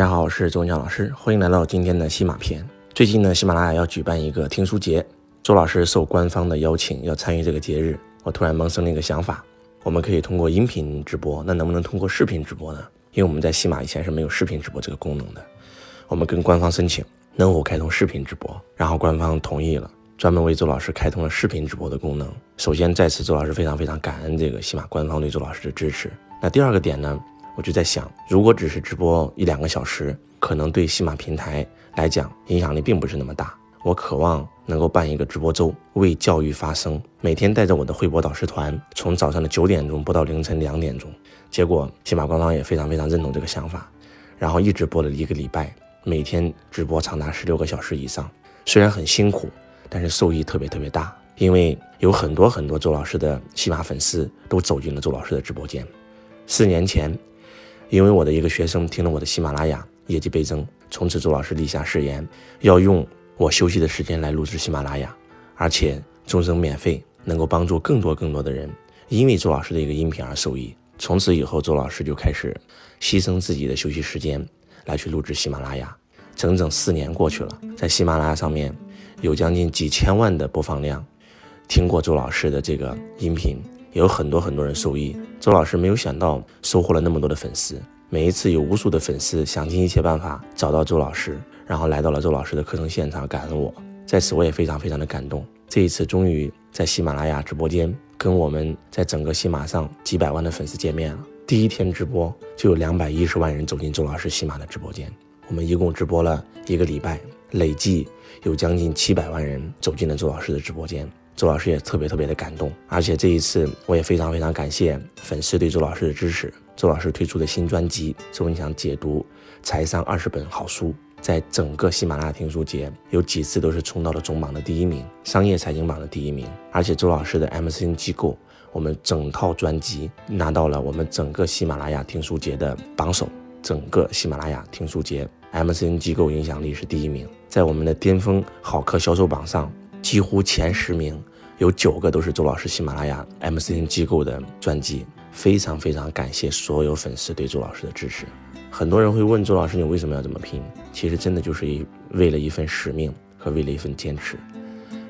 大家好，我是周文强老师，欢迎来到今天的西马篇。最近呢，喜马拉雅要举办一个听书节，周老师受官方的邀请要参与这个节日，我突然萌生了一个想法，我们可以通过音频直播，那能不能通过视频直播呢？因为我们在西马以前是没有视频直播这个功能的，我们跟官方申请能否开通视频直播，然后官方同意了，专门为周老师开通了视频直播的功能。首先在此，周老师非常非常感恩这个西马官方对周老师的支持。那第二个点呢？我就在想，如果只是直播一两个小时，可能对喜马平台来讲影响力并不是那么大。我渴望能够办一个直播周，为教育发声，每天带着我的汇博导师团，从早上的九点钟播到凌晨两点钟。结果喜马官方也非常非常认同这个想法，然后一直播了一个礼拜，每天直播长达十六个小时以上。虽然很辛苦，但是受益特别特别大，因为有很多很多周老师的喜马粉丝都走进了周老师的直播间。四年前。因为我的一个学生听了我的喜马拉雅，业绩倍增，从此周老师立下誓言，要用我休息的时间来录制喜马拉雅，而且终生免费，能够帮助更多更多的人，因为周老师的一个音频而受益。从此以后，周老师就开始牺牲自己的休息时间来去录制喜马拉雅，整整四年过去了，在喜马拉雅上面有将近几千万的播放量，听过周老师的这个音频。也有很多很多人受益，周老师没有想到收获了那么多的粉丝。每一次有无数的粉丝想尽一切办法找到周老师，然后来到了周老师的课程现场，感恩我。在此我也非常非常的感动。这一次终于在喜马拉雅直播间跟我们在整个喜马上几百万的粉丝见面了。第一天直播就有两百一十万人走进周老师喜马的直播间。我们一共直播了一个礼拜，累计有将近七百万人走进了周老师的直播间。周老师也特别特别的感动，而且这一次我也非常非常感谢粉丝对周老师的支持。周老师推出的新专辑《周文强解读财商二十本好书》，在整个喜马拉雅听书节有几次都是冲到了总榜的第一名，商业财经榜的第一名。而且周老师的 MCN 机构，我们整套专辑拿到了我们整个喜马拉雅听书节的榜首，整个喜马拉雅听书节 MCN 机构影响力是第一名，在我们的巅峰好课销售榜上几乎前十名。有九个都是周老师喜马拉雅 MCN 机构的专辑，非常非常感谢所有粉丝对周老师的支持。很多人会问周老师，你为什么要这么拼？其实真的就是一为了一份使命和为了一份坚持。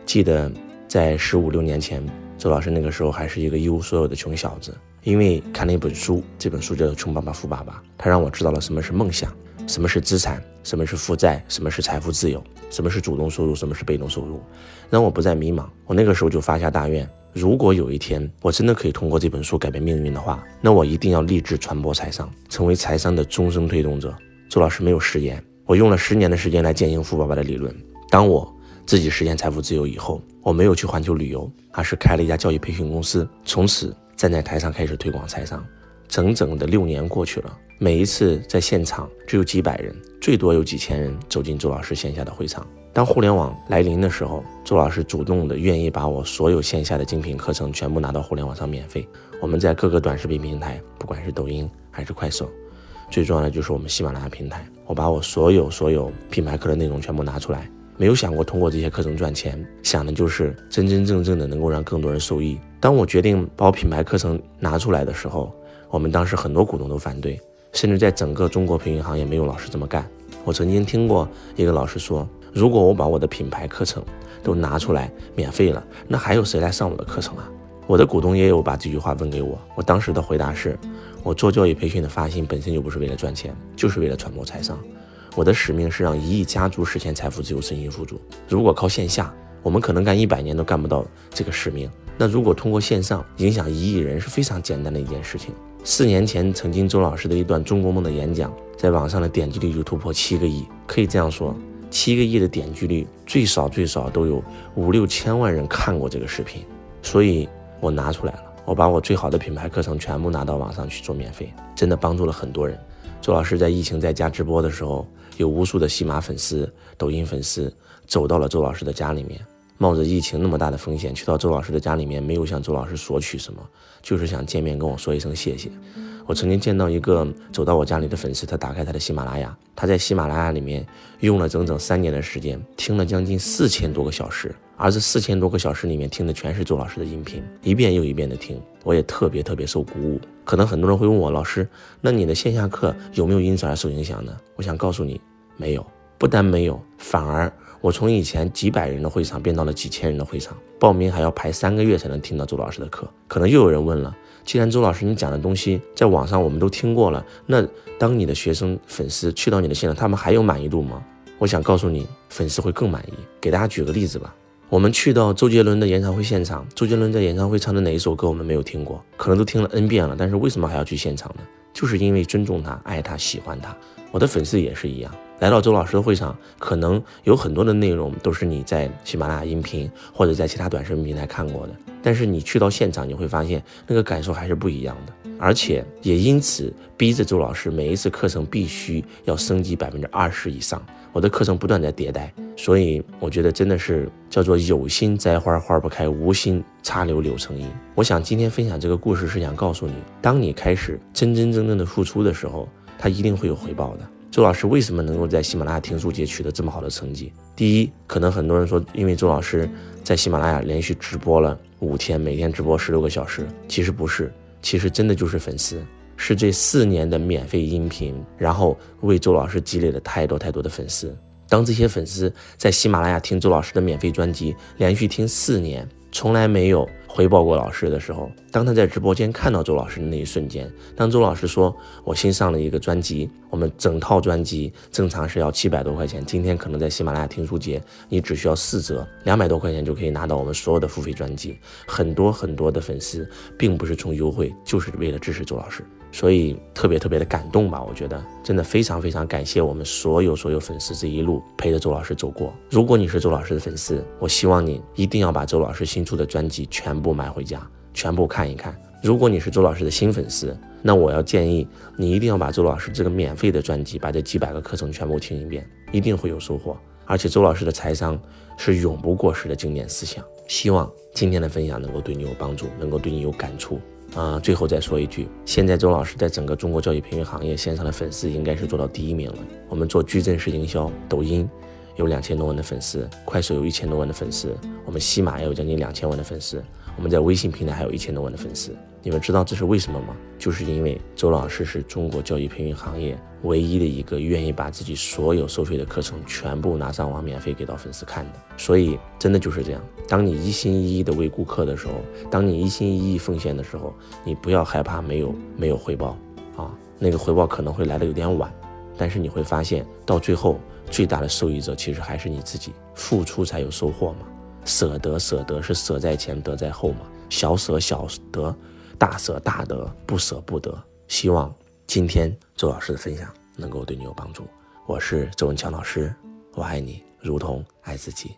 记得在十五六年前，周老师那个时候还是一个一无所有的穷小子，因为看了一本书，这本书叫做《穷爸爸富爸爸》，他让我知道了什么是梦想。什么是资产？什么是负债？什么是财富自由？什么是主动收入？什么是被动收入？让我不再迷茫。我那个时候就发下大愿：如果有一天我真的可以通过这本书改变命运的话，那我一定要立志传播财商，成为财商的终生推动者。周老师没有食言，我用了十年的时间来践行富爸爸的理论。当我自己实现财富自由以后，我没有去环球旅游，而是开了一家教育培训公司，从此站在台上开始推广财商。整整的六年过去了，每一次在现场只有几百人，最多有几千人走进周老师线下的会场。当互联网来临的时候，周老师主动的愿意把我所有线下的精品课程全部拿到互联网上免费。我们在各个短视频平台，不管是抖音还是快手，最重要的就是我们喜马拉雅平台，我把我所有所有品牌课的内容全部拿出来，没有想过通过这些课程赚钱，想的就是真真正正的能够让更多人受益。当我决定把我品牌课程拿出来的时候，我们当时很多股东都反对，甚至在整个中国培训行业没有老师这么干。我曾经听过一个老师说：“如果我把我的品牌课程都拿出来免费了，那还有谁来上我的课程啊？”我的股东也有把这句话问给我，我当时的回答是：我做教育培训的发心本身就不是为了赚钱，就是为了传播财商。我的使命是让一亿家族实现财富自由、身心富足。如果靠线下，我们可能干一百年都干不到这个使命。那如果通过线上影响一亿人，是非常简单的一件事情。四年前，曾经周老师的一段中国梦的演讲，在网上的点击率就突破七个亿。可以这样说，七个亿的点击率，最少最少都有五六千万人看过这个视频。所以我拿出来了，我把我最好的品牌课程全部拿到网上去做免费，真的帮助了很多人。周老师在疫情在家直播的时候，有无数的喜马粉丝、抖音粉丝走到了周老师的家里面，冒着疫情那么大的风险去到周老师的家里面，没有向周老师索取什么，就是想见面跟我说一声谢谢。我曾经见到一个走到我家里的粉丝，他打开他的喜马拉雅，他在喜马拉雅里面用了整整三年的时间，听了将近四千多个小时，而这四千多个小时里面听的全是周老师的音频，一遍又一遍的听，我也特别特别受鼓舞。可能很多人会问我，老师，那你的线下课有没有因此而受影响呢？我想告诉你，没有，不但没有，反而我从以前几百人的会场变到了几千人的会场，报名还要排三个月才能听到周老师的课。可能又有人问了。既然周老师你讲的东西在网上我们都听过了，那当你的学生粉丝去到你的现场，他们还有满意度吗？我想告诉你，粉丝会更满意。给大家举个例子吧，我们去到周杰伦的演唱会现场，周杰伦在演唱会唱的哪一首歌我们没有听过？可能都听了 N 遍了，但是为什么还要去现场呢？就是因为尊重他、爱他、喜欢他。我的粉丝也是一样。来到周老师的会场，可能有很多的内容都是你在喜马拉雅音频或者在其他短视频平台看过的，但是你去到现场，你会发现那个感受还是不一样的，而且也因此逼着周老师每一次课程必须要升级百分之二十以上。我的课程不断在迭代，所以我觉得真的是叫做有心栽花花不开，无心插柳柳成荫。我想今天分享这个故事是想告诉你，当你开始真真正正的付出的时候，它一定会有回报的。周老师为什么能够在喜马拉雅听书节取得这么好的成绩？第一，可能很多人说，因为周老师在喜马拉雅连续直播了五天，每天直播十六个小时。其实不是，其实真的就是粉丝，是这四年的免费音频，然后为周老师积累了太多太多的粉丝。当这些粉丝在喜马拉雅听周老师的免费专辑，连续听四年，从来没有。回报过老师的时候，当他在直播间看到周老师的那一瞬间，当周老师说：“我新上了一个专辑，我们整套专辑正常是要七百多块钱，今天可能在喜马拉雅听书节，你只需要四折，两百多块钱就可以拿到我们所有的付费专辑。”很多很多的粉丝并不是冲优惠，就是为了支持周老师。所以特别特别的感动吧，我觉得真的非常非常感谢我们所有所有粉丝这一路陪着周老师走过。如果你是周老师的粉丝，我希望你一定要把周老师新出的专辑全部买回家，全部看一看。如果你是周老师的新粉丝，那我要建议你一定要把周老师这个免费的专辑，把这几百个课程全部听一遍，一定会有收获。而且周老师的财商是永不过时的经典思想。希望今天的分享能够对你有帮助，能够对你有感触。啊，最后再说一句，现在周老师在整个中国教育培训行业线上的粉丝应该是做到第一名了。我们做矩阵式营销，抖音有两千多万的粉丝，快手有一千多万的粉丝，我们西马也有将近两千万的粉丝。我们在微信平台还有一千多万的粉丝，你们知道这是为什么吗？就是因为周老师是中国教育培训行业唯一的一个愿意把自己所有收费的课程全部拿上网免费给到粉丝看的。所以真的就是这样，当你一心一意的为顾客的时候，当你一心一意奉献的时候，你不要害怕没有没有回报啊，那个回报可能会来的有点晚，但是你会发现到最后最大的受益者其实还是你自己，付出才有收获嘛。舍得舍得是舍在前得在后嘛，小舍小得，大舍大得，不舍不得。希望今天周老师的分享能够对你有帮助。我是周文强老师，我爱你如同爱自己。